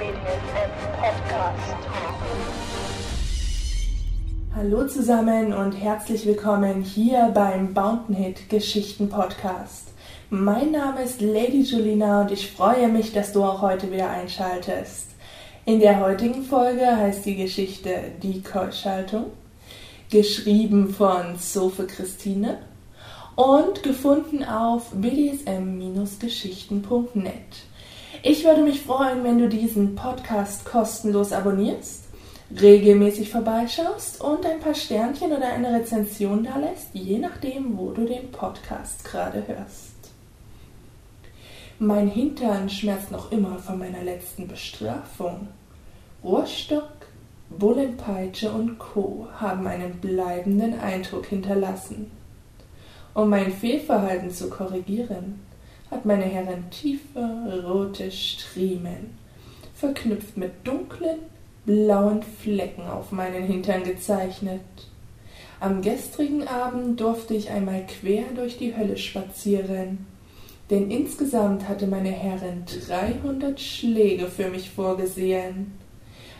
Podcast. Hallo zusammen und herzlich willkommen hier beim Bountain Hit Geschichten Podcast. Mein Name ist Lady Julina und ich freue mich, dass du auch heute wieder einschaltest. In der heutigen Folge heißt die Geschichte Die Keuschaltung, geschrieben von Sophie Christine und gefunden auf bdsm-geschichten.net. Ich würde mich freuen, wenn du diesen Podcast kostenlos abonnierst, regelmäßig vorbeischaust und ein paar Sternchen oder eine Rezension da lässt, je nachdem, wo du den Podcast gerade hörst. Mein Hintern schmerzt noch immer von meiner letzten Bestrafung. Rohrstock, Bullenpeitsche und Co. haben einen bleibenden Eindruck hinterlassen. Um mein Fehlverhalten zu korrigieren, hat meine Herrin tiefe rote Striemen, verknüpft mit dunklen, blauen Flecken auf meinen Hintern gezeichnet. Am gestrigen Abend durfte ich einmal quer durch die Hölle spazieren, denn insgesamt hatte meine Herrin dreihundert Schläge für mich vorgesehen.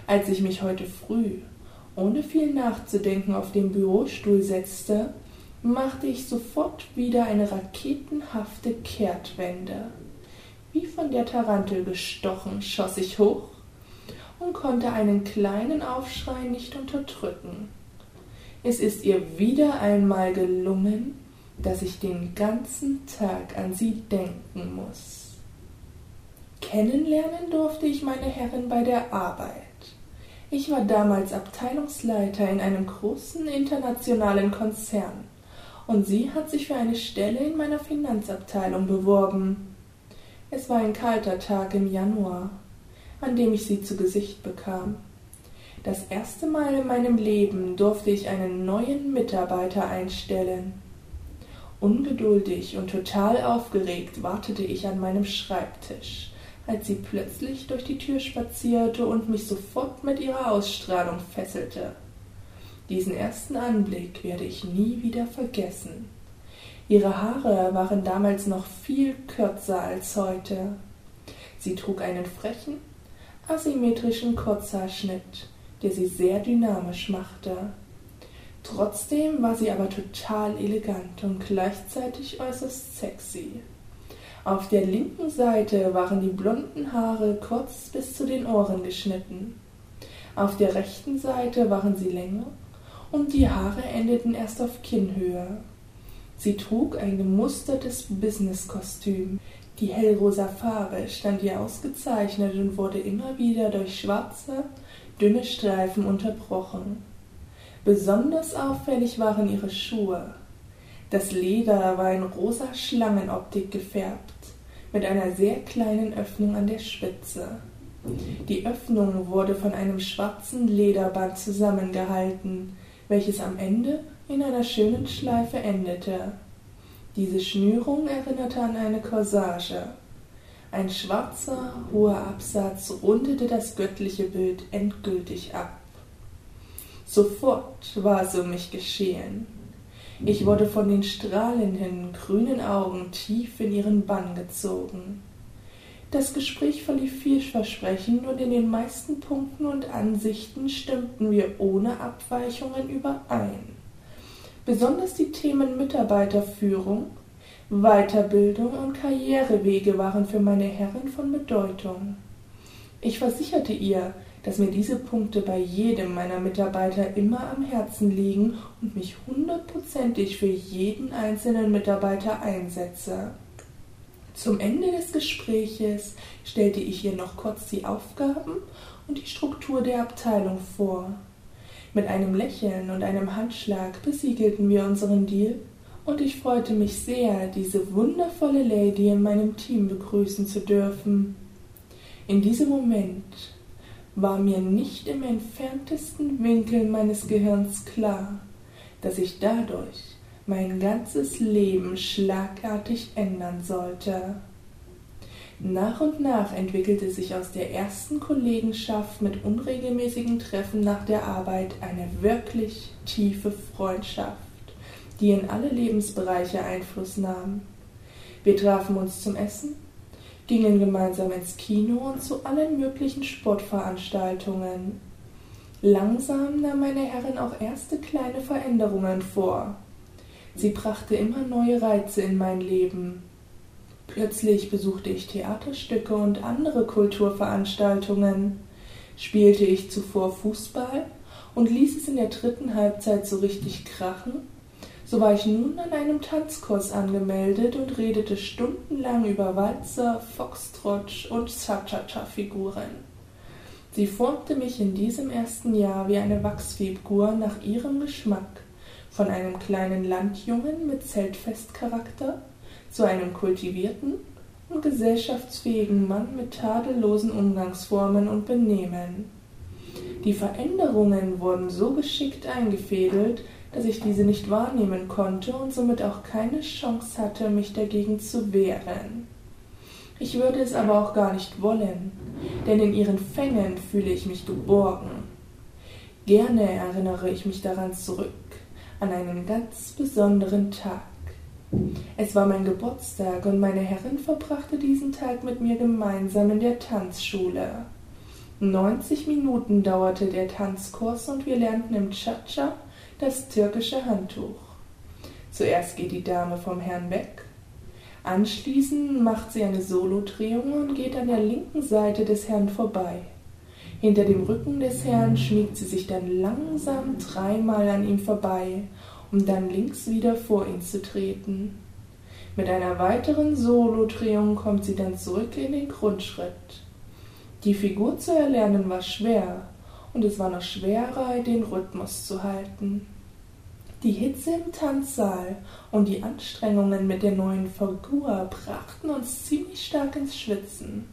Als ich mich heute früh, ohne viel nachzudenken, auf den Bürostuhl setzte, machte ich sofort wieder eine raketenhafte Kehrtwende. Wie von der Tarantel gestochen, schoss ich hoch und konnte einen kleinen Aufschrei nicht unterdrücken. Es ist ihr wieder einmal gelungen, dass ich den ganzen Tag an sie denken muss. Kennenlernen durfte ich meine Herrin bei der Arbeit. Ich war damals Abteilungsleiter in einem großen internationalen Konzern und sie hat sich für eine Stelle in meiner Finanzabteilung beworben. Es war ein kalter Tag im Januar, an dem ich sie zu Gesicht bekam. Das erste Mal in meinem Leben durfte ich einen neuen Mitarbeiter einstellen. Ungeduldig und total aufgeregt wartete ich an meinem Schreibtisch, als sie plötzlich durch die Tür spazierte und mich sofort mit ihrer Ausstrahlung fesselte. Diesen ersten Anblick werde ich nie wieder vergessen. Ihre Haare waren damals noch viel kürzer als heute. Sie trug einen frechen, asymmetrischen Kurzhaarschnitt, der sie sehr dynamisch machte. Trotzdem war sie aber total elegant und gleichzeitig äußerst sexy. Auf der linken Seite waren die blonden Haare kurz bis zu den Ohren geschnitten. Auf der rechten Seite waren sie länger und die Haare endeten erst auf Kinnhöhe. Sie trug ein gemustertes Businesskostüm. Die hellrosa Farbe stand ihr ausgezeichnet und wurde immer wieder durch schwarze, dünne Streifen unterbrochen. Besonders auffällig waren ihre Schuhe. Das Leder war in rosa Schlangenoptik gefärbt, mit einer sehr kleinen Öffnung an der Spitze. Die Öffnung wurde von einem schwarzen Lederband zusammengehalten, welches am Ende in einer schönen Schleife endete. Diese Schnürung erinnerte an eine Corsage. Ein schwarzer, hoher Absatz rundete das göttliche Bild endgültig ab. Sofort war es um mich geschehen. Ich wurde von den strahlenden, grünen Augen tief in ihren Bann gezogen. Das Gespräch verlief vielversprechend und in den meisten Punkten und Ansichten stimmten wir ohne Abweichungen überein. Besonders die Themen Mitarbeiterführung, Weiterbildung und Karrierewege waren für meine Herren von Bedeutung. Ich versicherte ihr, dass mir diese Punkte bei jedem meiner Mitarbeiter immer am Herzen liegen und mich hundertprozentig für jeden einzelnen Mitarbeiter einsetze. Zum Ende des Gespräches stellte ich ihr noch kurz die Aufgaben und die Struktur der Abteilung vor. Mit einem Lächeln und einem Handschlag besiegelten wir unseren Deal und ich freute mich sehr, diese wundervolle Lady in meinem Team begrüßen zu dürfen. In diesem Moment war mir nicht im entferntesten Winkel meines Gehirns klar, dass ich dadurch mein ganzes Leben schlagartig ändern sollte. Nach und nach entwickelte sich aus der ersten Kollegenschaft mit unregelmäßigen Treffen nach der Arbeit eine wirklich tiefe Freundschaft, die in alle Lebensbereiche Einfluss nahm. Wir trafen uns zum Essen, gingen gemeinsam ins Kino und zu allen möglichen Sportveranstaltungen. Langsam nahm meine Herrin auch erste kleine Veränderungen vor. Sie brachte immer neue Reize in mein Leben. Plötzlich besuchte ich Theaterstücke und andere Kulturveranstaltungen. Spielte ich zuvor Fußball und ließ es in der dritten Halbzeit so richtig krachen, so war ich nun an einem Tanzkurs angemeldet und redete stundenlang über Walzer, Foxtrot und Cha-Cha-Cha-Figuren. Sie formte mich in diesem ersten Jahr wie eine Wachsfigur nach ihrem Geschmack, von einem kleinen Landjungen mit Zeltfestcharakter zu einem kultivierten und gesellschaftsfähigen Mann mit tadellosen Umgangsformen und Benehmen. Die Veränderungen wurden so geschickt eingefädelt, dass ich diese nicht wahrnehmen konnte und somit auch keine Chance hatte, mich dagegen zu wehren. Ich würde es aber auch gar nicht wollen, denn in ihren Fängen fühle ich mich geborgen. Gerne erinnere ich mich daran zurück, an einen ganz besonderen Tag. Es war mein Geburtstag und meine Herrin verbrachte diesen Tag mit mir gemeinsam in der Tanzschule. 90 Minuten dauerte der Tanzkurs und wir lernten im Cha-Cha das türkische Handtuch. Zuerst geht die Dame vom Herrn weg. Anschließend macht sie eine Solodrehung und geht an der linken Seite des Herrn vorbei. Hinter dem Rücken des Herrn schmiegt sie sich dann langsam dreimal an ihm vorbei um dann links wieder vor ihn zu treten. Mit einer weiteren Solodrehung kommt sie dann zurück in den Grundschritt. Die Figur zu erlernen war schwer, und es war noch schwerer, den Rhythmus zu halten. Die Hitze im Tanzsaal und die Anstrengungen mit der neuen Figur brachten uns ziemlich stark ins Schwitzen.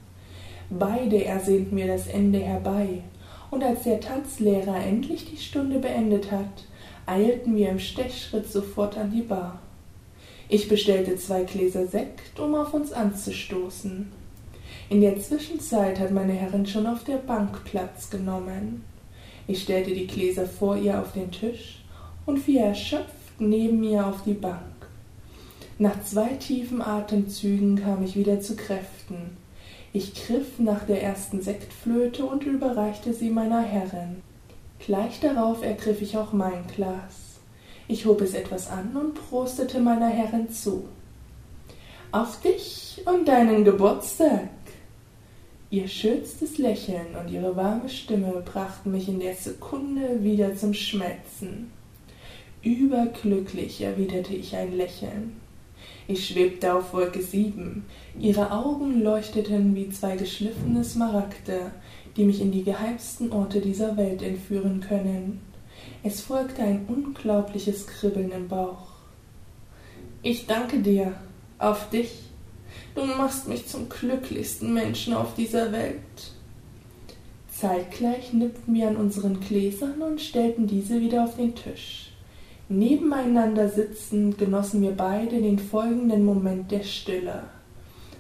Beide ersehnten wir das Ende herbei, und als der Tanzlehrer endlich die Stunde beendet hat, eilten wir im Stechschritt sofort an die Bar. Ich bestellte zwei Gläser Sekt, um auf uns anzustoßen. In der Zwischenzeit hat meine Herrin schon auf der Bank Platz genommen. Ich stellte die Gläser vor ihr auf den Tisch und fiel erschöpft neben mir auf die Bank. Nach zwei tiefen Atemzügen kam ich wieder zu Kräften. Ich griff nach der ersten Sektflöte und überreichte sie meiner Herrin. Gleich darauf ergriff ich auch mein Glas. Ich hob es etwas an und prostete meiner Herrin zu. Auf dich und deinen Geburtstag. Ihr schönstes Lächeln und ihre warme Stimme brachten mich in der Sekunde wieder zum Schmelzen. Überglücklich erwiderte ich ein Lächeln. Ich schwebte auf Wolke sieben. Ihre Augen leuchteten wie zwei geschliffene Smaragde, die mich in die geheimsten Orte dieser Welt entführen können. Es folgte ein unglaubliches Kribbeln im Bauch. Ich danke dir, auf dich. Du machst mich zum glücklichsten Menschen auf dieser Welt. Zeitgleich nippten wir an unseren Gläsern und stellten diese wieder auf den Tisch. Nebeneinander sitzend genossen wir beide den folgenden Moment der Stille.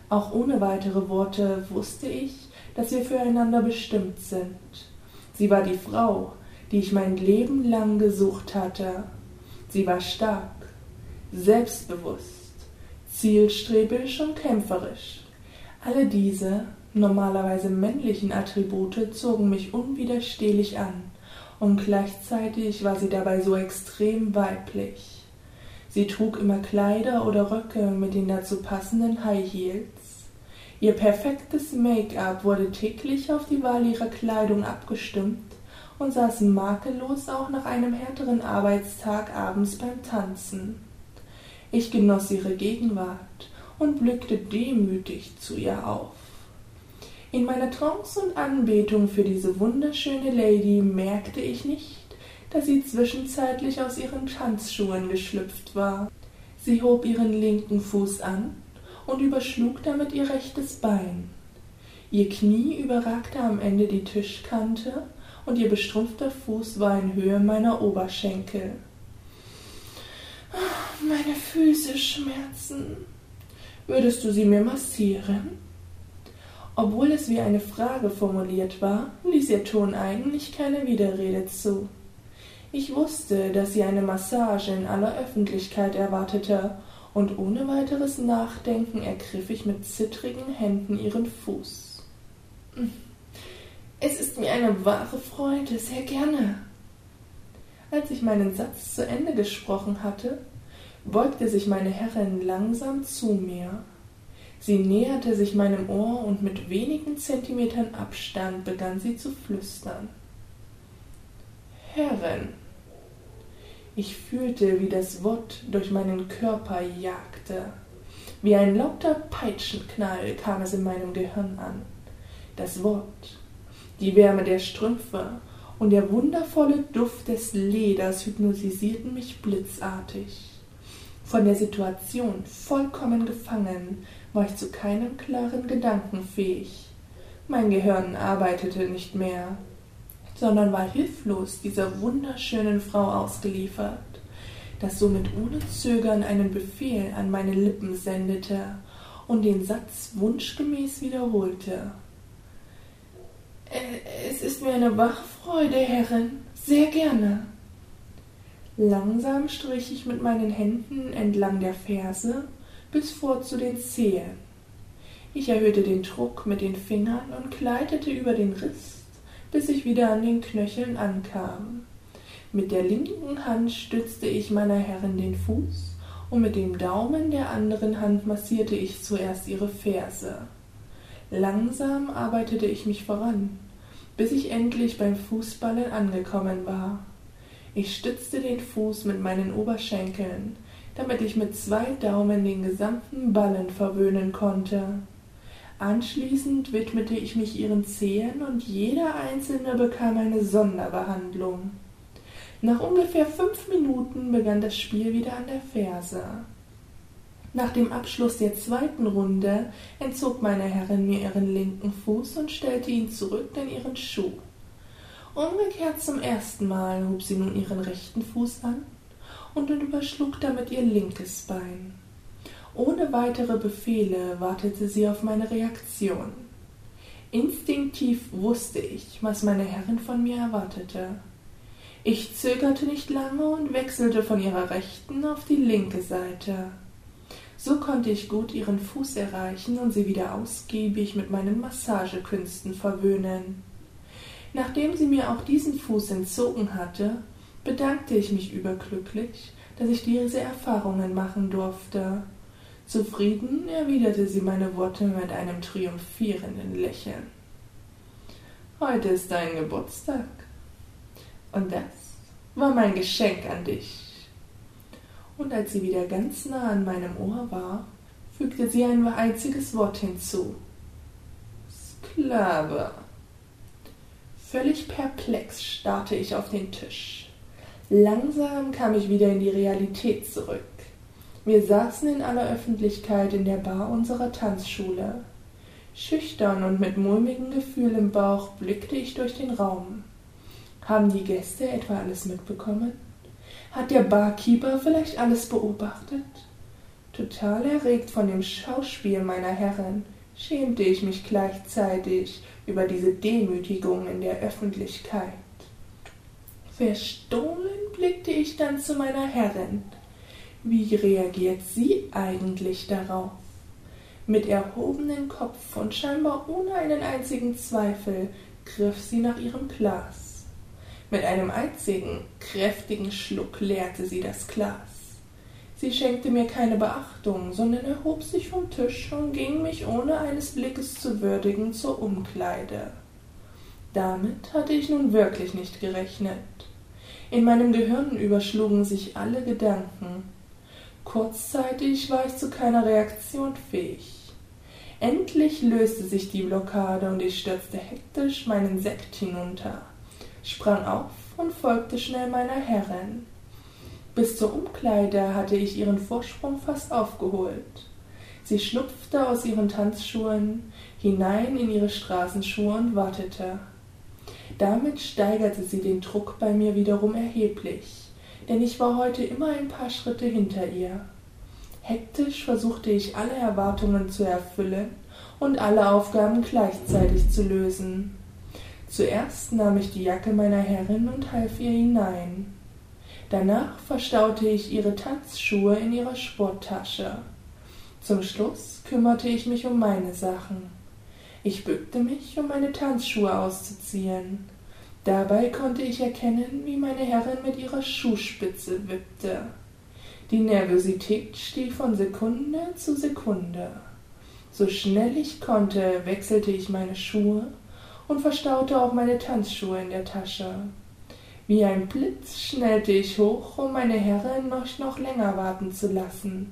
Auch ohne weitere Worte wusste ich, dass wir füreinander bestimmt sind. Sie war die Frau, die ich mein Leben lang gesucht hatte. Sie war stark, selbstbewusst, zielstrebig und kämpferisch. Alle diese normalerweise männlichen Attribute zogen mich unwiderstehlich an, und gleichzeitig war sie dabei so extrem weiblich. Sie trug immer Kleider oder Röcke mit den dazu passenden High Heels. Ihr perfektes Make-up wurde täglich auf die Wahl ihrer Kleidung abgestimmt und saß makellos auch nach einem härteren Arbeitstag abends beim Tanzen. Ich genoss ihre Gegenwart und blickte demütig zu ihr auf. In meiner Trance und Anbetung für diese wunderschöne Lady merkte ich nicht, dass sie zwischenzeitlich aus ihren Tanzschuhen geschlüpft war. Sie hob ihren linken Fuß an und überschlug damit ihr rechtes Bein. Ihr Knie überragte am Ende die Tischkante und ihr bestrumpfter Fuß war in Höhe meiner Oberschenkel. Meine Füße schmerzen. Würdest du sie mir massieren? Obwohl es wie eine Frage formuliert war, ließ ihr Ton eigentlich keine Widerrede zu. Ich wusste, dass sie eine Massage in aller Öffentlichkeit erwartete und ohne weiteres Nachdenken ergriff ich mit zittrigen Händen ihren Fuß. Es ist mir eine wahre Freude, sehr gerne. Als ich meinen Satz zu Ende gesprochen hatte, beugte sich meine Herrin langsam zu mir. Sie näherte sich meinem Ohr und mit wenigen Zentimetern Abstand begann sie zu flüstern. Herrin. Ich fühlte, wie das Wort durch meinen Körper jagte. Wie ein lauter Peitschenknall kam es in meinem Gehirn an. Das Wort, die Wärme der Strümpfe und der wundervolle Duft des Leders hypnotisierten mich blitzartig. Von der Situation vollkommen gefangen war ich zu keinem klaren Gedanken fähig. Mein Gehirn arbeitete nicht mehr, sondern war hilflos dieser wunderschönen Frau ausgeliefert, das somit ohne Zögern einen Befehl an meine Lippen sendete und den Satz wunschgemäß wiederholte. Äh, es ist mir eine Wachfreude, Herrin, sehr gerne. Langsam strich ich mit meinen Händen entlang der Ferse bis vor zu den Zehen. Ich erhöhte den Druck mit den Fingern und gleitete über den Riss, bis ich wieder an den Knöcheln ankam. Mit der linken Hand stützte ich meiner Herrin den Fuß und mit dem Daumen der anderen Hand massierte ich zuerst ihre Ferse. Langsam arbeitete ich mich voran, bis ich endlich beim Fußballen angekommen war. Ich stützte den Fuß mit meinen Oberschenkeln, damit ich mit zwei Daumen den gesamten Ballen verwöhnen konnte. Anschließend widmete ich mich ihren Zehen und jeder einzelne bekam eine Sonderbehandlung. Nach ungefähr fünf Minuten begann das Spiel wieder an der Ferse. Nach dem Abschluss der zweiten Runde entzog meine Herrin mir ihren linken Fuß und stellte ihn zurück in ihren Schuh. Umgekehrt zum ersten Mal hob sie nun ihren rechten Fuß an und überschlug damit ihr linkes Bein. Ohne weitere Befehle wartete sie auf meine Reaktion. Instinktiv wusste ich, was meine Herrin von mir erwartete. Ich zögerte nicht lange und wechselte von ihrer rechten auf die linke Seite. So konnte ich gut ihren Fuß erreichen und sie wieder ausgiebig mit meinen Massagekünsten verwöhnen. Nachdem sie mir auch diesen Fuß entzogen hatte, bedankte ich mich überglücklich, dass ich diese Erfahrungen machen durfte. Zufrieden erwiderte sie meine Worte mit einem triumphierenden Lächeln. Heute ist dein Geburtstag. Und das war mein Geschenk an dich. Und als sie wieder ganz nah an meinem Ohr war, fügte sie ein einziges Wort hinzu. Sklave. Völlig perplex starrte ich auf den Tisch. Langsam kam ich wieder in die Realität zurück. Wir saßen in aller Öffentlichkeit in der Bar unserer Tanzschule. Schüchtern und mit mulmigem Gefühl im Bauch blickte ich durch den Raum. Haben die Gäste etwa alles mitbekommen? Hat der Barkeeper vielleicht alles beobachtet? Total erregt von dem Schauspiel meiner Herren schämte ich mich gleichzeitig über diese Demütigung in der Öffentlichkeit. Verstohlen blickte ich dann zu meiner Herrin. Wie reagiert sie eigentlich darauf? Mit erhobenem Kopf und scheinbar ohne einen einzigen Zweifel griff sie nach ihrem Glas. Mit einem einzigen, kräftigen Schluck leerte sie das Glas. Sie schenkte mir keine Beachtung, sondern erhob sich vom Tisch und ging mich ohne eines Blickes zu würdigen zur Umkleide. Damit hatte ich nun wirklich nicht gerechnet. In meinem Gehirn überschlugen sich alle Gedanken. Kurzzeitig war ich zu keiner Reaktion fähig. Endlich löste sich die Blockade und ich stürzte hektisch meinen Sekt hinunter, sprang auf und folgte schnell meiner Herrin. Bis zur Umkleide hatte ich ihren Vorsprung fast aufgeholt. Sie schlupfte aus ihren Tanzschuhen hinein in ihre Straßenschuhe und wartete. Damit steigerte sie den Druck bei mir wiederum erheblich, denn ich war heute immer ein paar Schritte hinter ihr. Hektisch versuchte ich alle Erwartungen zu erfüllen und alle Aufgaben gleichzeitig zu lösen. Zuerst nahm ich die Jacke meiner Herrin und half ihr hinein. Danach verstaute ich ihre Tanzschuhe in ihrer Sporttasche. Zum Schluss kümmerte ich mich um meine Sachen. Ich bückte mich, um meine Tanzschuhe auszuziehen. Dabei konnte ich erkennen, wie meine Herrin mit ihrer Schuhspitze wippte. Die Nervosität stieg von Sekunde zu Sekunde. So schnell ich konnte, wechselte ich meine Schuhe und verstaute auch meine Tanzschuhe in der Tasche. Wie ein Blitz schnellte ich hoch, um meine Herrin noch, noch länger warten zu lassen.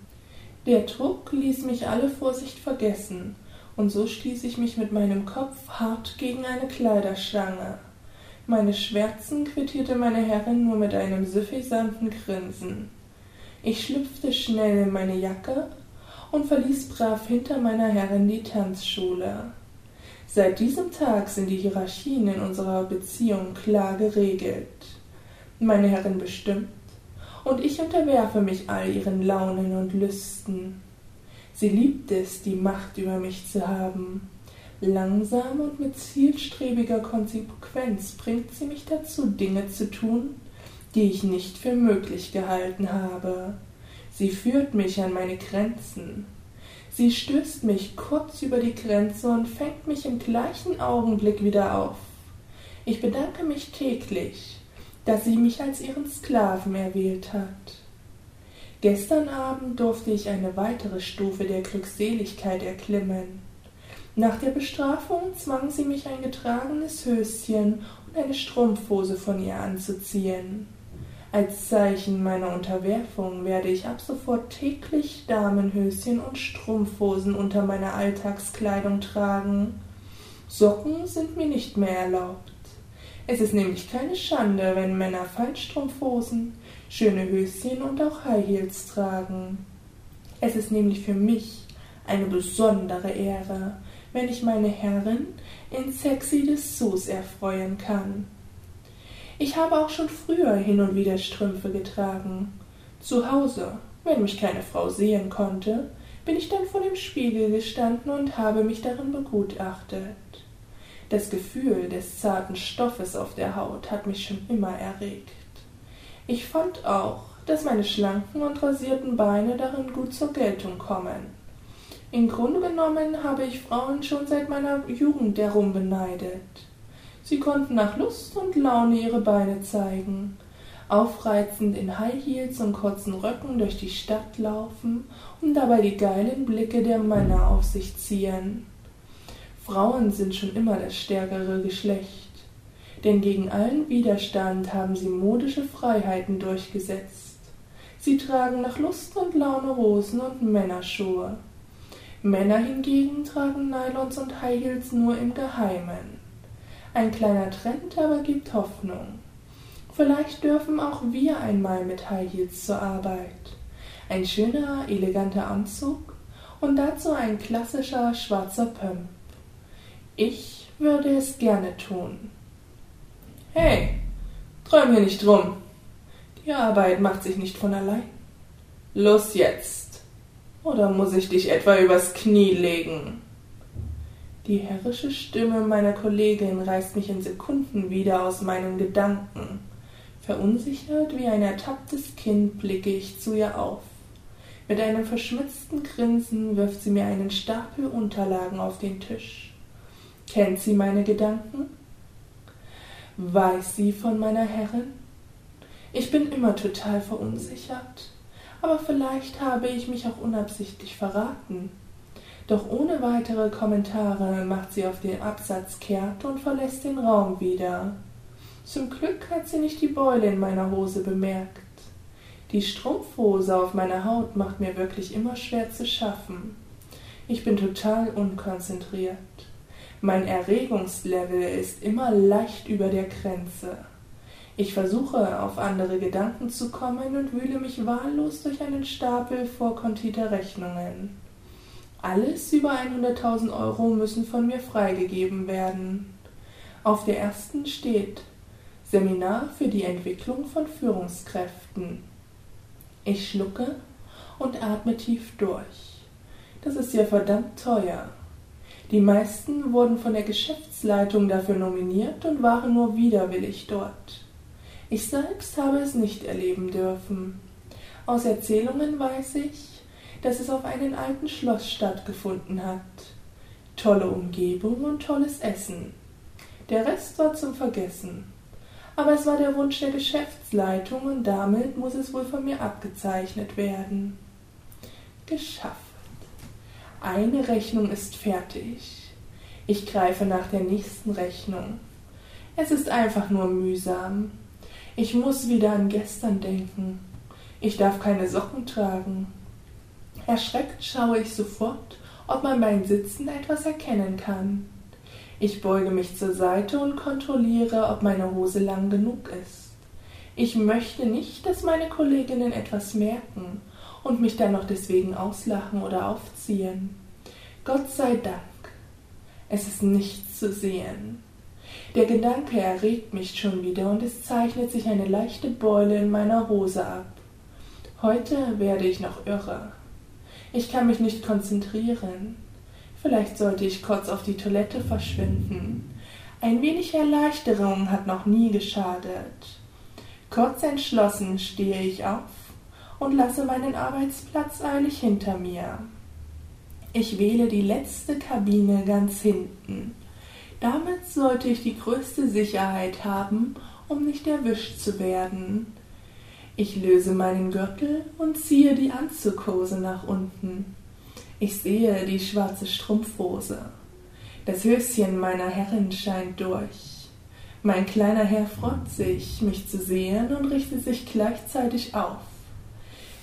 Der Druck ließ mich alle Vorsicht vergessen, und so stieß ich mich mit meinem Kopf hart gegen eine Kleiderstange. Meine Schwärzen quittierte meine Herrin nur mit einem suffisanten Grinsen. Ich schlüpfte schnell in meine Jacke und verließ brav hinter meiner Herrin die Tanzschule. Seit diesem Tag sind die Hierarchien in unserer Beziehung klar geregelt. Meine Herrin bestimmt, und ich unterwerfe mich all ihren Launen und Lüsten. Sie liebt es, die Macht über mich zu haben. Langsam und mit zielstrebiger Konsequenz bringt sie mich dazu, Dinge zu tun, die ich nicht für möglich gehalten habe. Sie führt mich an meine Grenzen. Sie stößt mich kurz über die Grenze und fängt mich im gleichen Augenblick wieder auf. Ich bedanke mich täglich, dass sie mich als ihren Sklaven erwählt hat. Gestern Abend durfte ich eine weitere Stufe der Glückseligkeit erklimmen. Nach der Bestrafung zwang sie mich ein getragenes Höschen und eine Strumpfhose von ihr anzuziehen. Als Zeichen meiner Unterwerfung werde ich ab sofort täglich Damenhöschen und Strumpfhosen unter meiner Alltagskleidung tragen. Socken sind mir nicht mehr erlaubt. Es ist nämlich keine Schande, wenn Männer Fallstrumpfhosen, schöne Höschen und auch High Heels tragen. Es ist nämlich für mich eine besondere Ehre, wenn ich meine Herrin in sexy Dessous erfreuen kann. Ich habe auch schon früher hin und wieder Strümpfe getragen. Zu Hause, wenn mich keine Frau sehen konnte, bin ich dann vor dem Spiegel gestanden und habe mich darin begutachtet. Das Gefühl des zarten Stoffes auf der Haut hat mich schon immer erregt. Ich fand auch, dass meine schlanken und rasierten Beine darin gut zur Geltung kommen. Im Grunde genommen habe ich Frauen schon seit meiner Jugend darum beneidet. Sie konnten nach Lust und Laune ihre Beine zeigen, aufreizend in High Heels und kurzen Röcken durch die Stadt laufen und dabei die geilen Blicke der Männer auf sich ziehen. Frauen sind schon immer das stärkere Geschlecht, denn gegen allen Widerstand haben sie modische Freiheiten durchgesetzt. Sie tragen nach Lust und Laune Rosen und Männerschuhe. Männer hingegen tragen Nylons und High Heels nur im Geheimen. Ein kleiner Trend aber gibt Hoffnung. Vielleicht dürfen auch wir einmal mit High Heels zur Arbeit. Ein schöner, eleganter Anzug und dazu ein klassischer schwarzer Pump. Ich würde es gerne tun. Hey, träum hier nicht drum. Die Arbeit macht sich nicht von allein. Los jetzt. Oder muss ich dich etwa übers Knie legen? Die herrische Stimme meiner Kollegin reißt mich in Sekunden wieder aus meinen Gedanken. Verunsichert wie ein ertapptes Kind blicke ich zu ihr auf. Mit einem verschmitzten Grinsen wirft sie mir einen Stapel Unterlagen auf den Tisch. Kennt sie meine Gedanken? Weiß sie von meiner Herrin? Ich bin immer total verunsichert, aber vielleicht habe ich mich auch unabsichtlich verraten. Doch ohne weitere Kommentare macht sie auf den Absatz kehrt und verlässt den Raum wieder. Zum Glück hat sie nicht die Beule in meiner Hose bemerkt. Die Strumpfhose auf meiner Haut macht mir wirklich immer schwer zu schaffen. Ich bin total unkonzentriert. Mein Erregungslevel ist immer leicht über der Grenze. Ich versuche, auf andere Gedanken zu kommen und wühle mich wahllos durch einen Stapel vorkontiter Rechnungen. Alles über 100.000 Euro müssen von mir freigegeben werden. Auf der ersten steht Seminar für die Entwicklung von Führungskräften. Ich schlucke und atme tief durch. Das ist ja verdammt teuer. Die meisten wurden von der Geschäftsleitung dafür nominiert und waren nur widerwillig dort. Ich selbst habe es nicht erleben dürfen. Aus Erzählungen weiß ich, dass es auf einem alten Schloss stattgefunden hat. Tolle Umgebung und tolles Essen. Der Rest war zum Vergessen. Aber es war der Wunsch der Geschäftsleitung und damit muss es wohl von mir abgezeichnet werden. Geschafft. Eine Rechnung ist fertig. Ich greife nach der nächsten Rechnung. Es ist einfach nur mühsam. Ich muss wieder an gestern denken. Ich darf keine Socken tragen. Erschreckt schaue ich sofort, ob man beim Sitzen etwas erkennen kann. Ich beuge mich zur Seite und kontrolliere, ob meine Hose lang genug ist. Ich möchte nicht, dass meine Kolleginnen etwas merken und mich dann noch deswegen auslachen oder aufziehen. Gott sei Dank. Es ist nichts zu sehen. Der Gedanke erregt mich schon wieder und es zeichnet sich eine leichte Beule in meiner Hose ab. Heute werde ich noch irre. Ich kann mich nicht konzentrieren. Vielleicht sollte ich kurz auf die Toilette verschwinden. Ein wenig Erleichterung hat noch nie geschadet. Kurz entschlossen stehe ich auf und lasse meinen Arbeitsplatz eilig hinter mir. Ich wähle die letzte Kabine ganz hinten. Damit sollte ich die größte Sicherheit haben, um nicht erwischt zu werden. Ich löse meinen Gürtel und ziehe die Anzughose nach unten. Ich sehe die schwarze Strumpfhose. Das Höschen meiner Herrin scheint durch. Mein kleiner Herr freut sich, mich zu sehen und richtet sich gleichzeitig auf.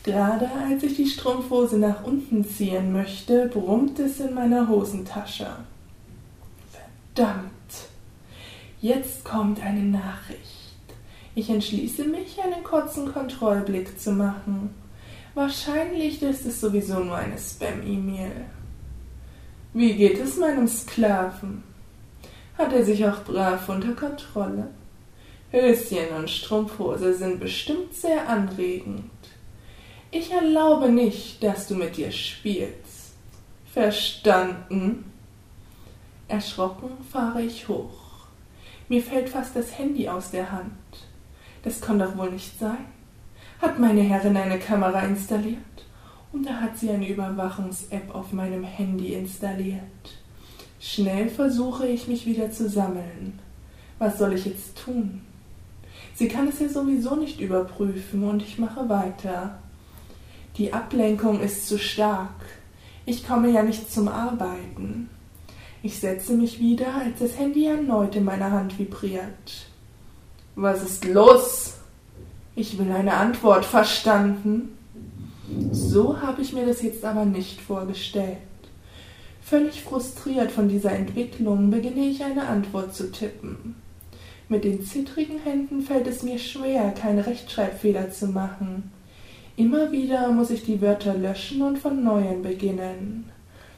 Gerade als ich die Strumpfhose nach unten ziehen möchte, brummt es in meiner Hosentasche. Verdammt! Jetzt kommt eine Nachricht. Ich entschließe mich, einen kurzen Kontrollblick zu machen. Wahrscheinlich ist es sowieso nur eine Spam-E-Mail. Wie geht es meinem Sklaven? Hat er sich auch brav unter Kontrolle? Höschen und Strumpfhose sind bestimmt sehr anregend. Ich erlaube nicht, dass du mit dir spielst. Verstanden? Erschrocken fahre ich hoch. Mir fällt fast das Handy aus der Hand. Das kann doch wohl nicht sein. Hat meine Herrin eine Kamera installiert? Und da hat sie eine Überwachungs-App auf meinem Handy installiert. Schnell versuche ich mich wieder zu sammeln. Was soll ich jetzt tun? Sie kann es ja sowieso nicht überprüfen und ich mache weiter. Die Ablenkung ist zu stark. Ich komme ja nicht zum Arbeiten. Ich setze mich wieder, als das Handy erneut in meiner Hand vibriert. Was ist los? Ich will eine Antwort, verstanden? So habe ich mir das jetzt aber nicht vorgestellt. Völlig frustriert von dieser Entwicklung beginne ich eine Antwort zu tippen. Mit den zittrigen Händen fällt es mir schwer, keine Rechtschreibfehler zu machen. Immer wieder muss ich die Wörter löschen und von neuem beginnen.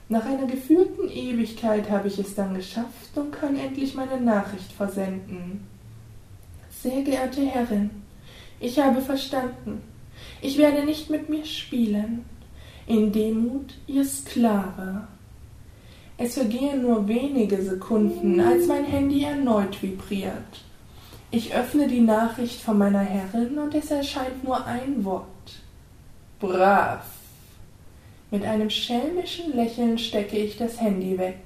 Nach einer gefühlten Ewigkeit habe ich es dann geschafft und kann endlich meine Nachricht versenden. Sehr geehrte Herrin, ich habe verstanden. Ich werde nicht mit mir spielen. In Demut, Ihr Sklave. Es vergehen nur wenige Sekunden, als mein Handy erneut vibriert. Ich öffne die Nachricht von meiner Herrin und es erscheint nur ein Wort. Brav. Mit einem schelmischen Lächeln stecke ich das Handy weg.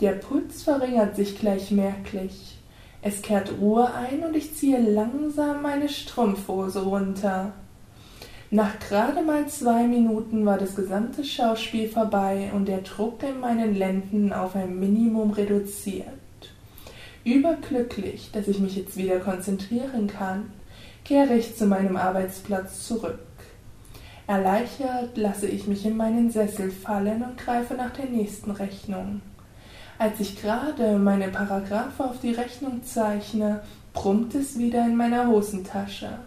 Der Puls verringert sich gleich merklich. Es kehrt Ruhe ein und ich ziehe langsam meine Strumpfhose runter. Nach gerade mal zwei Minuten war das gesamte Schauspiel vorbei und der Druck in meinen Lenden auf ein Minimum reduziert. Überglücklich, dass ich mich jetzt wieder konzentrieren kann, kehre ich zu meinem Arbeitsplatz zurück. Erleichtert lasse ich mich in meinen Sessel fallen und greife nach der nächsten Rechnung. Als ich gerade meine Paragraphe auf die Rechnung zeichne, brummt es wieder in meiner Hosentasche.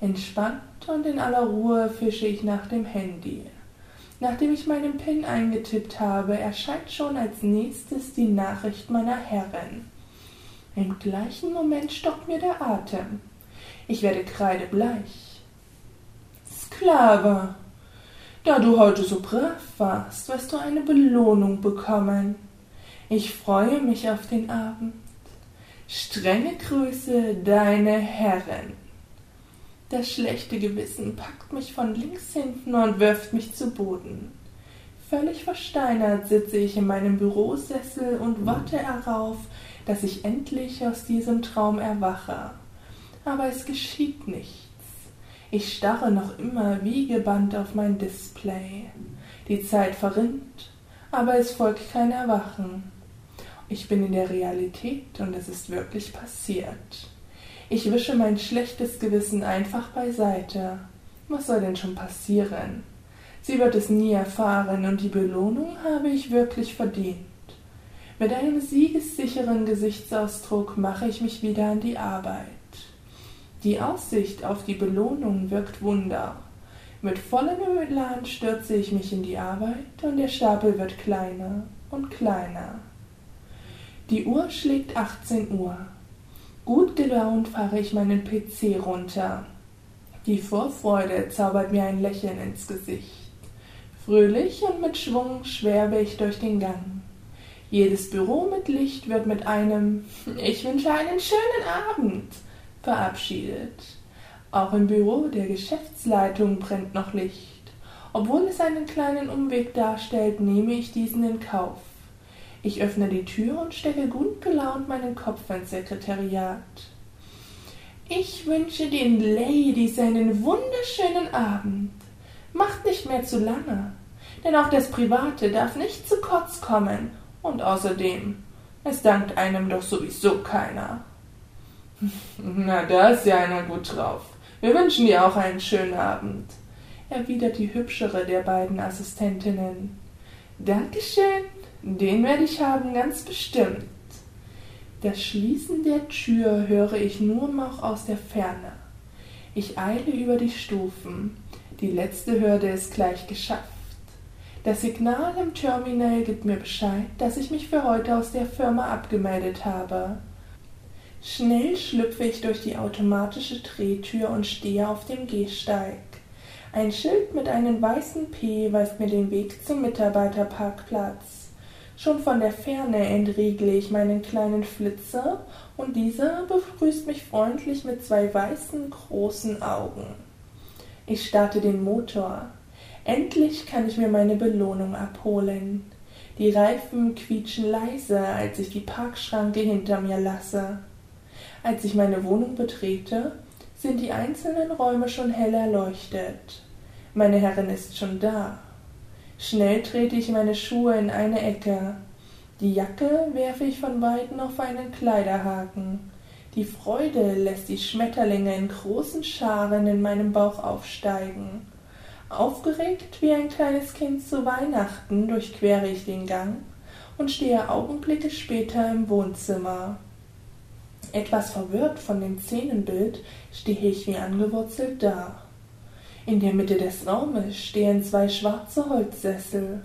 Entspannt und in aller Ruhe fische ich nach dem Handy. Nachdem ich meinen PIN eingetippt habe, erscheint schon als nächstes die Nachricht meiner Herrin. Im gleichen Moment stockt mir der Atem. Ich werde kreidebleich. Sklave, da du heute so brav warst, wirst du eine Belohnung bekommen. Ich freue mich auf den Abend. Strenge Grüße, deine Herren. Das schlechte Gewissen packt mich von links hinten und wirft mich zu Boden. Völlig versteinert sitze ich in meinem Bürosessel und warte darauf, dass ich endlich aus diesem Traum erwache. Aber es geschieht nichts. Ich starre noch immer wie gebannt auf mein Display. Die Zeit verrinnt, aber es folgt kein Erwachen. Ich bin in der Realität und es ist wirklich passiert. Ich wische mein schlechtes Gewissen einfach beiseite. Was soll denn schon passieren? Sie wird es nie erfahren und die Belohnung habe ich wirklich verdient. Mit einem siegessicheren Gesichtsausdruck mache ich mich wieder an die Arbeit. Die Aussicht auf die Belohnung wirkt Wunder. Mit vollem Elan stürze ich mich in die Arbeit und der Stapel wird kleiner und kleiner. Die Uhr schlägt 18 Uhr. Gut gelaunt fahre ich meinen PC runter. Die Vorfreude zaubert mir ein Lächeln ins Gesicht. Fröhlich und mit Schwung schwerbe ich durch den Gang. Jedes Büro mit Licht wird mit einem Ich wünsche einen schönen Abend verabschiedet. Auch im Büro der Geschäftsleitung brennt noch Licht. Obwohl es einen kleinen Umweg darstellt, nehme ich diesen in Kauf. Ich öffne die Tür und stecke gut gelaunt meinen Kopf ins Sekretariat. Ich wünsche den Ladies einen wunderschönen Abend. Macht nicht mehr zu lange, denn auch das Private darf nicht zu kurz kommen. Und außerdem, es dankt einem doch sowieso keiner. Na, da ist ja einer gut drauf. Wir wünschen dir auch einen schönen Abend, erwidert die hübschere der beiden Assistentinnen. Dankeschön, den werde ich haben, ganz bestimmt. Das Schließen der Tür höre ich nur noch aus der Ferne. Ich eile über die Stufen. Die letzte Hürde ist gleich geschafft. Das Signal im Terminal gibt mir Bescheid, dass ich mich für heute aus der Firma abgemeldet habe. Schnell schlüpfe ich durch die automatische Drehtür und stehe auf dem Gehsteig. Ein Schild mit einem weißen P weist mir den Weg zum Mitarbeiterparkplatz. Schon von der Ferne entriegle ich meinen kleinen Flitzer und dieser begrüßt mich freundlich mit zwei weißen großen Augen. Ich starte den Motor. Endlich kann ich mir meine Belohnung abholen. Die Reifen quietschen leise, als ich die Parkschranke hinter mir lasse. Als ich meine Wohnung betrete, sind die einzelnen Räume schon hell erleuchtet. Meine Herrin ist schon da. Schnell trete ich meine Schuhe in eine Ecke. Die Jacke werfe ich von weitem auf einen Kleiderhaken. Die Freude lässt die Schmetterlinge in großen Scharen in meinem Bauch aufsteigen. Aufgeregt wie ein kleines Kind zu Weihnachten durchquere ich den Gang und stehe Augenblicke später im Wohnzimmer. Etwas verwirrt von dem Szenenbild stehe ich wie angewurzelt da. In der Mitte des Raumes stehen zwei schwarze Holzsessel.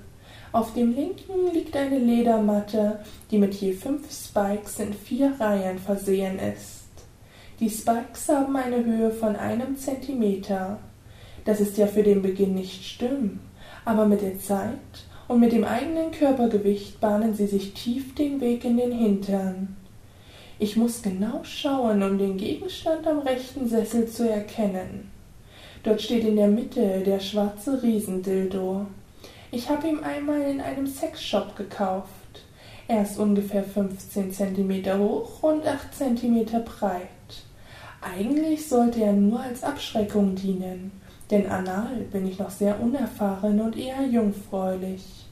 Auf dem linken liegt eine Ledermatte, die mit je fünf Spikes in vier Reihen versehen ist. Die Spikes haben eine Höhe von einem Zentimeter. Das ist ja für den Beginn nicht schlimm, aber mit der Zeit und mit dem eigenen Körpergewicht bahnen sie sich tief den Weg in den Hintern. Ich muss genau schauen, um den Gegenstand am rechten Sessel zu erkennen. Dort steht in der Mitte der schwarze Riesendildo. Ich habe ihn einmal in einem Sexshop gekauft. Er ist ungefähr 15 Zentimeter hoch und 8 Zentimeter breit. Eigentlich sollte er nur als Abschreckung dienen, denn anal bin ich noch sehr unerfahren und eher jungfräulich.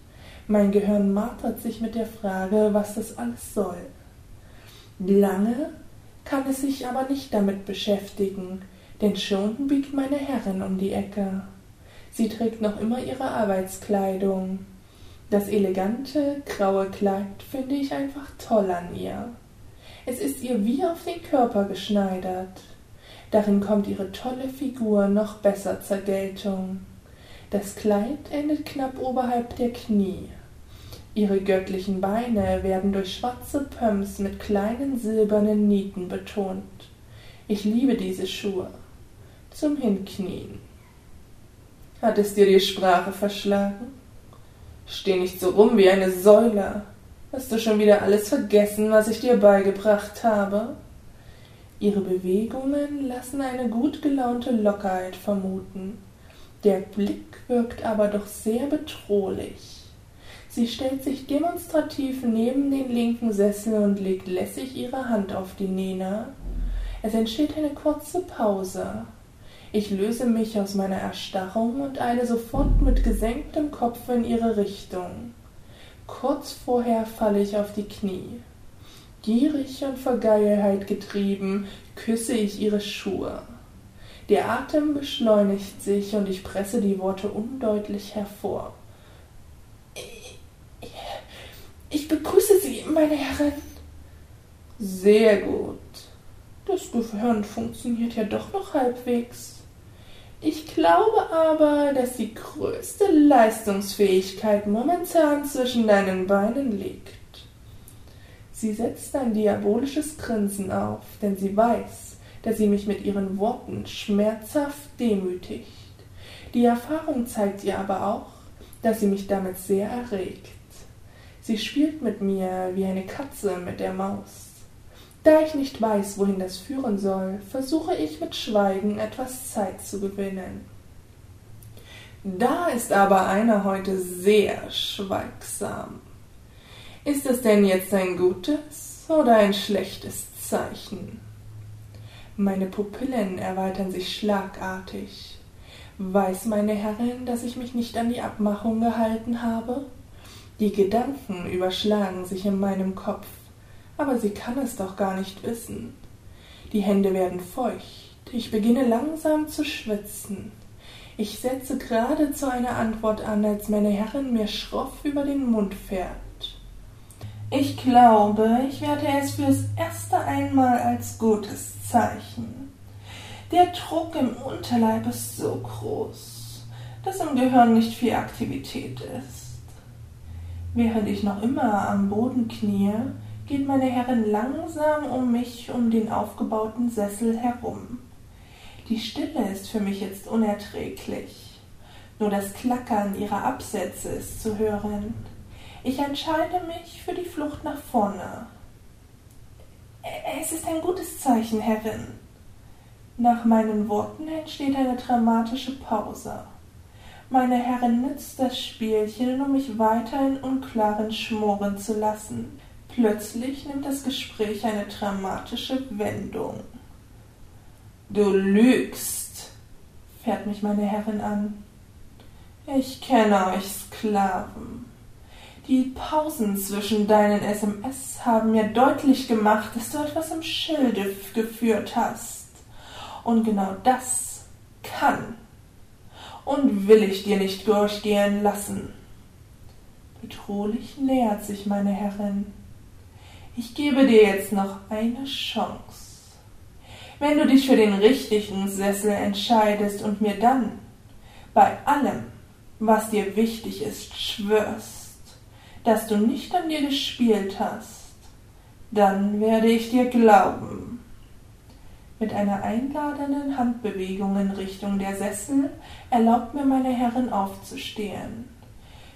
Mein Gehirn martert sich mit der Frage, was das alles soll. Lange kann es sich aber nicht damit beschäftigen, denn schon biegt meine Herrin um die Ecke. Sie trägt noch immer ihre Arbeitskleidung. Das elegante, graue Kleid finde ich einfach toll an ihr. Es ist ihr wie auf den Körper geschneidert. Darin kommt ihre tolle Figur noch besser zur Geltung. Das Kleid endet knapp oberhalb der Knie. Ihre göttlichen Beine werden durch schwarze Pumps mit kleinen silbernen Nieten betont. Ich liebe diese Schuhe. Zum Hinknien. Hat es dir die Sprache verschlagen? Steh nicht so rum wie eine Säule. Hast du schon wieder alles vergessen, was ich dir beigebracht habe? Ihre Bewegungen lassen eine gut gelaunte Lockerheit vermuten. Der Blick wirkt aber doch sehr bedrohlich. Sie stellt sich demonstrativ neben den linken Sessel und legt lässig ihre Hand auf die Nena. Es entsteht eine kurze Pause. Ich löse mich aus meiner Erstarrung und eile sofort mit gesenktem Kopf in ihre Richtung. Kurz vorher falle ich auf die Knie. Gierig und vor Geilheit getrieben, küsse ich ihre Schuhe. Der Atem beschleunigt sich und ich presse die Worte undeutlich hervor. Ich begrüße Sie, meine Herren. Sehr gut. Das Gehirn funktioniert ja doch noch halbwegs. Ich glaube aber, dass die größte Leistungsfähigkeit momentan zwischen deinen Beinen liegt. Sie setzt ein diabolisches Grinsen auf, denn sie weiß, dass sie mich mit ihren Worten schmerzhaft demütigt. Die Erfahrung zeigt ihr aber auch, dass sie mich damit sehr erregt. Sie spielt mit mir wie eine Katze mit der Maus. Da ich nicht weiß, wohin das führen soll, versuche ich mit Schweigen etwas Zeit zu gewinnen. Da ist aber einer heute sehr schweigsam. Ist es denn jetzt ein gutes oder ein schlechtes Zeichen? Meine Pupillen erweitern sich schlagartig. Weiß meine Herrin, dass ich mich nicht an die Abmachung gehalten habe? Die Gedanken überschlagen sich in meinem Kopf, aber sie kann es doch gar nicht wissen. Die Hände werden feucht, ich beginne langsam zu schwitzen. Ich setze geradezu eine Antwort an, als meine Herrin mir schroff über den Mund fährt. Ich glaube, ich werde es fürs erste einmal als gutes Zeichen. Der Druck im Unterleib ist so groß, dass im Gehirn nicht viel Aktivität ist. Während ich noch immer am Boden knie, geht meine Herrin langsam um mich um den aufgebauten Sessel herum. Die Stille ist für mich jetzt unerträglich. Nur das Klackern ihrer Absätze ist zu hören. Ich entscheide mich für die Flucht nach vorne. Es ist ein gutes Zeichen, Herrin. Nach meinen Worten entsteht eine dramatische Pause. Meine Herrin nützt das Spielchen, um mich weiter in unklaren Schmoren zu lassen. Plötzlich nimmt das Gespräch eine dramatische Wendung. Du lügst, fährt mich meine Herrin an. Ich kenne euch Sklaven. Die Pausen zwischen deinen SMS haben mir deutlich gemacht, dass du etwas im Schilde geführt hast. Und genau das kann und will ich dir nicht durchgehen lassen. Bedrohlich nähert sich meine Herrin. Ich gebe dir jetzt noch eine Chance. Wenn du dich für den richtigen Sessel entscheidest und mir dann bei allem, was dir wichtig ist, schwörst, dass du nicht an dir gespielt hast, dann werde ich dir glauben. Mit einer einladenden Handbewegung in Richtung der Sessel erlaubt mir meine Herrin aufzustehen.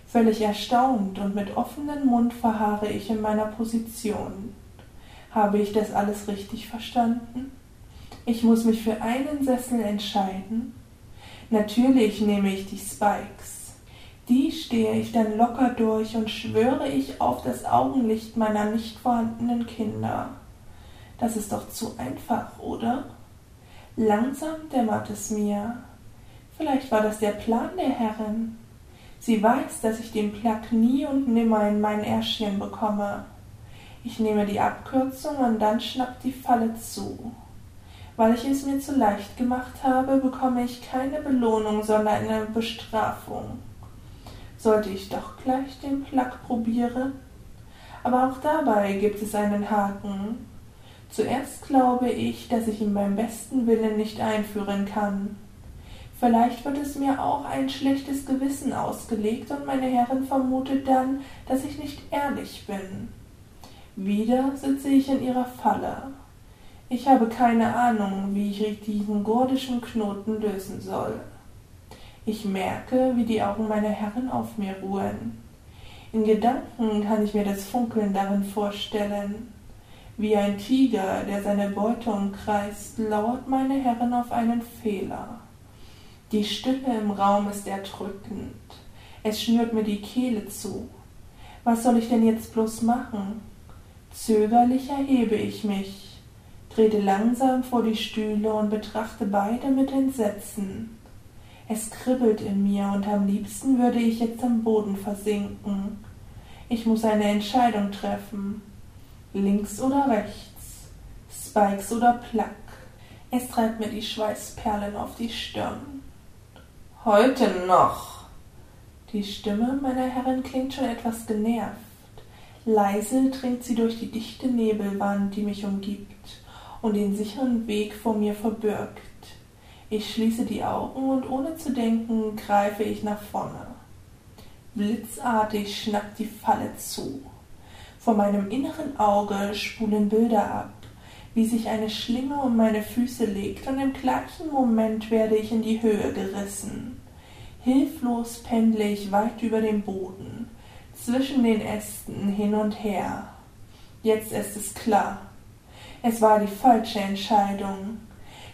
Völlig erstaunt und mit offenem Mund verharre ich in meiner Position. Habe ich das alles richtig verstanden? Ich muss mich für einen Sessel entscheiden. Natürlich nehme ich die Spikes. Die stehe ich dann locker durch und schwöre ich auf das Augenlicht meiner nicht vorhandenen Kinder. Das ist doch zu einfach, oder? Langsam dämmert es mir. Vielleicht war das der Plan der Herrin. Sie weiß, dass ich den Plack nie und nimmer in mein Ärschchen bekomme. Ich nehme die Abkürzung und dann schnappt die Falle zu. Weil ich es mir zu leicht gemacht habe, bekomme ich keine Belohnung, sondern eine Bestrafung sollte ich doch gleich den Plack probieren. Aber auch dabei gibt es einen Haken. Zuerst glaube ich, dass ich ihn beim besten Willen nicht einführen kann. Vielleicht wird es mir auch ein schlechtes Gewissen ausgelegt und meine Herrin vermutet dann, dass ich nicht ehrlich bin. Wieder sitze ich in ihrer Falle. Ich habe keine Ahnung, wie ich diesen gordischen Knoten lösen soll. Ich merke, wie die Augen meiner Herren auf mir ruhen. In Gedanken kann ich mir das Funkeln darin vorstellen. Wie ein Tiger, der seine Beute umkreist, lauert meine Herren auf einen Fehler. Die Stille im Raum ist erdrückend. Es schnürt mir die Kehle zu. Was soll ich denn jetzt bloß machen? Zögerlich erhebe ich mich, trete langsam vor die Stühle und betrachte beide mit Entsetzen. Es kribbelt in mir und am liebsten würde ich jetzt am Boden versinken. Ich muss eine Entscheidung treffen. Links oder rechts? Spikes oder Plack? Es treibt mir die Schweißperlen auf die Stirn. Heute noch. Die Stimme meiner Herrin klingt schon etwas genervt. Leise dringt sie durch die dichte Nebelwand, die mich umgibt und den sicheren Weg vor mir verbirgt. Ich schließe die Augen und ohne zu denken greife ich nach vorne. Blitzartig schnappt die Falle zu. Vor meinem inneren Auge spulen Bilder ab, wie sich eine Schlinge um meine Füße legt, und im gleichen Moment werde ich in die Höhe gerissen. Hilflos pendle ich weit über dem Boden, zwischen den Ästen hin und her. Jetzt ist es klar. Es war die falsche Entscheidung.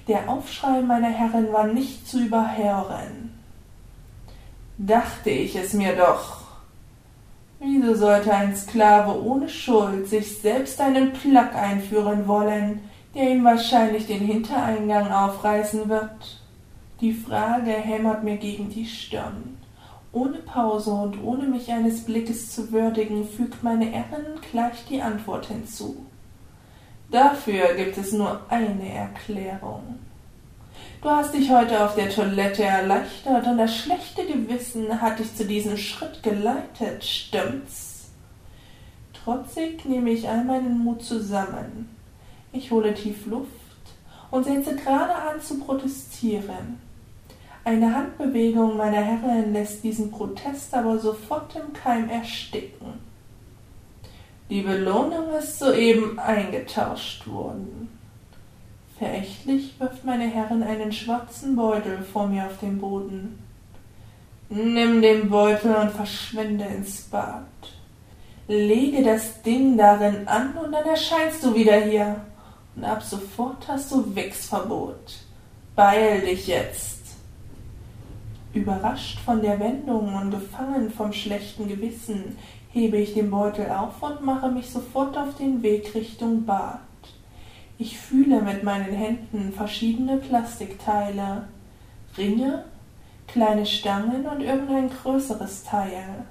Der Aufschrei meiner Herrin war nicht zu überhören. Dachte ich es mir doch. Wieso sollte ein Sklave ohne Schuld sich selbst einen Plack einführen wollen, der ihm wahrscheinlich den Hintereingang aufreißen wird? Die Frage hämmert mir gegen die Stirn. Ohne Pause und ohne mich eines Blickes zu würdigen, fügt meine Herrin gleich die Antwort hinzu. Dafür gibt es nur eine Erklärung. Du hast dich heute auf der Toilette erleichtert und das schlechte Gewissen hat dich zu diesem Schritt geleitet, stimmt's? Trotzig nehme ich all meinen Mut zusammen. Ich hole tief Luft und setze gerade an zu protestieren. Eine Handbewegung meiner Herrin lässt diesen Protest aber sofort im Keim ersticken. Die Belohnung ist soeben eingetauscht worden. Verächtlich wirft meine Herrin einen schwarzen Beutel vor mir auf den Boden. Nimm den Beutel und verschwinde ins Bad. Lege das Ding darin an und dann erscheinst du wieder hier. Und ab sofort hast du Wichsverbot. Beeil dich jetzt. Überrascht von der Wendung und gefangen vom schlechten Gewissen hebe ich den Beutel auf und mache mich sofort auf den Weg Richtung Bad. Ich fühle mit meinen Händen verschiedene Plastikteile, Ringe, kleine Stangen und irgendein größeres Teil.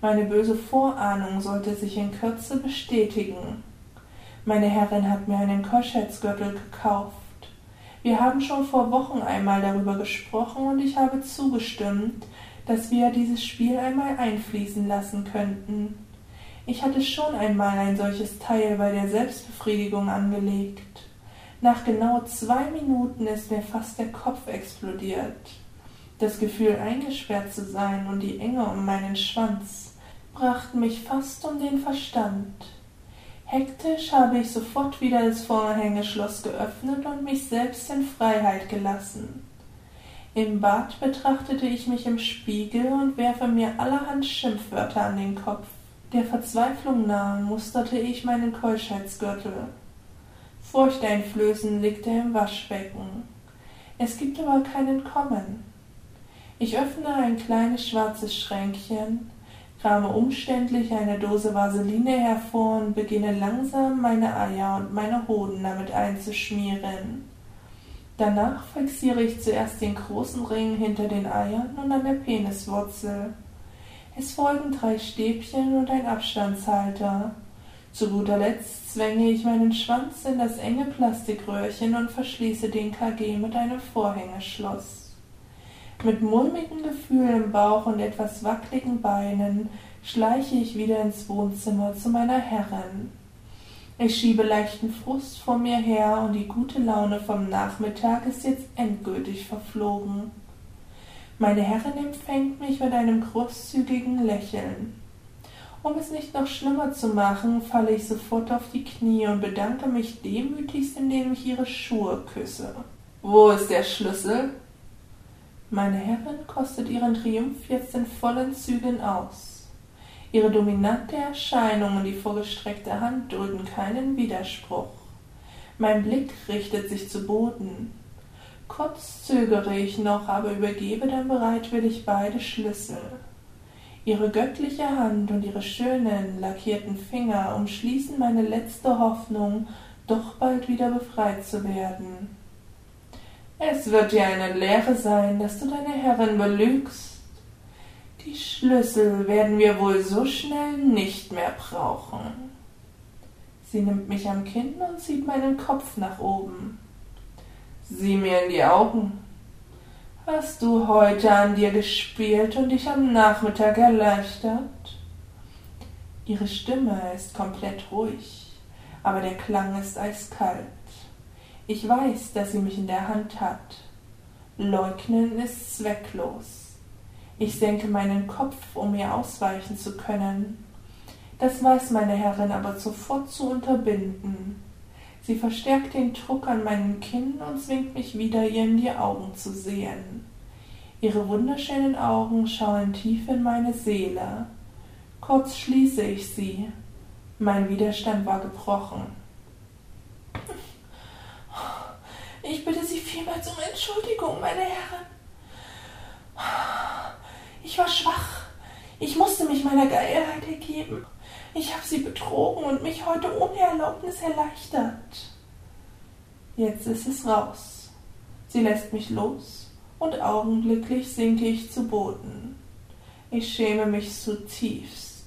Meine böse Vorahnung sollte sich in Kürze bestätigen. Meine Herrin hat mir einen Koschheitsgürtel gekauft. Wir haben schon vor Wochen einmal darüber gesprochen und ich habe zugestimmt, dass wir dieses Spiel einmal einfließen lassen könnten. Ich hatte schon einmal ein solches Teil bei der Selbstbefriedigung angelegt. Nach genau zwei Minuten ist mir fast der Kopf explodiert. Das Gefühl, eingesperrt zu sein und die Enge um meinen Schwanz brachten mich fast um den Verstand. Hektisch habe ich sofort wieder das Vorhängeschloss geöffnet und mich selbst in Freiheit gelassen. Im Bad betrachtete ich mich im Spiegel und werfe mir allerhand Schimpfwörter an den Kopf. Der Verzweiflung nahe musterte ich meinen Keuschheitsgürtel. Furchteinflößend liegt er im Waschbecken. Es gibt aber keinen Kommen. Ich öffne ein kleines schwarzes Schränkchen, krame umständlich eine Dose Vaseline hervor und beginne langsam meine Eier und meine Hoden damit einzuschmieren. Danach fixiere ich zuerst den großen Ring hinter den Eiern und an der Peniswurzel. Es folgen drei Stäbchen und ein Abstandshalter. Zu guter Letzt zwänge ich meinen Schwanz in das enge Plastikröhrchen und verschließe den KG mit einem Vorhängeschloss. Mit mulmigem Gefühl im Bauch und etwas wackligen Beinen schleiche ich wieder ins Wohnzimmer zu meiner Herrin. Ich schiebe leichten Frust vor mir her und die gute Laune vom Nachmittag ist jetzt endgültig verflogen. Meine Herrin empfängt mich mit einem großzügigen Lächeln. Um es nicht noch schlimmer zu machen, falle ich sofort auf die Knie und bedanke mich demütigst, indem ich ihre Schuhe küsse. Wo ist der Schlüssel? Meine Herrin kostet ihren Triumph jetzt in vollen Zügen aus. Ihre dominante Erscheinung und die vorgestreckte Hand dulden keinen Widerspruch. Mein Blick richtet sich zu Boden. Kurz zögere ich noch, aber übergebe dann bereitwillig beide Schlüssel. Ihre göttliche Hand und ihre schönen, lackierten Finger umschließen meine letzte Hoffnung, doch bald wieder befreit zu werden. Es wird dir eine Lehre sein, dass du deine Herrin belügst. Die Schlüssel werden wir wohl so schnell nicht mehr brauchen. Sie nimmt mich am Kinn und zieht meinen Kopf nach oben. Sieh mir in die Augen. Hast du heute an dir gespielt und dich am Nachmittag erleichtert? Ihre Stimme ist komplett ruhig, aber der Klang ist eiskalt. Ich weiß, dass sie mich in der Hand hat. Leugnen ist zwecklos. Ich senke meinen Kopf, um ihr ausweichen zu können. Das weiß meine Herrin aber sofort zu unterbinden. Sie verstärkt den Druck an meinem Kinn und zwingt mich wieder, ihr in die Augen zu sehen. Ihre wunderschönen Augen schauen tief in meine Seele. Kurz schließe ich sie. Mein Widerstand war gebrochen. Ich bitte Sie vielmals um Entschuldigung, meine Herren. Ich war schwach. Ich musste mich meiner Geilheit ergeben. Ich habe sie betrogen und mich heute ohne Erlaubnis erleichtert. Jetzt ist es raus. Sie lässt mich los und augenblicklich sinke ich zu Boden. Ich schäme mich zutiefst.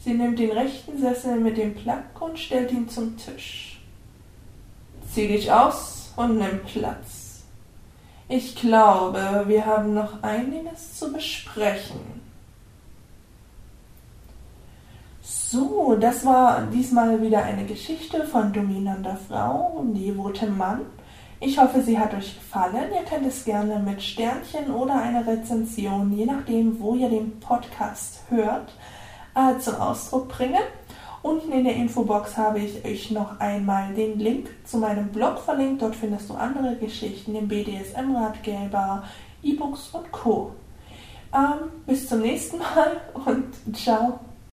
Sie nimmt den rechten Sessel mit dem Plack und stellt ihn zum Tisch. Zieh dich aus und nimm Platz. Ich glaube, wir haben noch einiges zu besprechen. So, das war diesmal wieder eine Geschichte von dominanter Frau und devotem Mann. Ich hoffe, sie hat euch gefallen. Ihr könnt es gerne mit Sternchen oder einer Rezension, je nachdem, wo ihr den Podcast hört, äh, zum Ausdruck bringen. Unten in der Infobox habe ich euch noch einmal den Link zu meinem Blog verlinkt. Dort findest du andere Geschichten, den BDSM-Ratgeber, E-Books und Co. Ähm, bis zum nächsten Mal und ciao.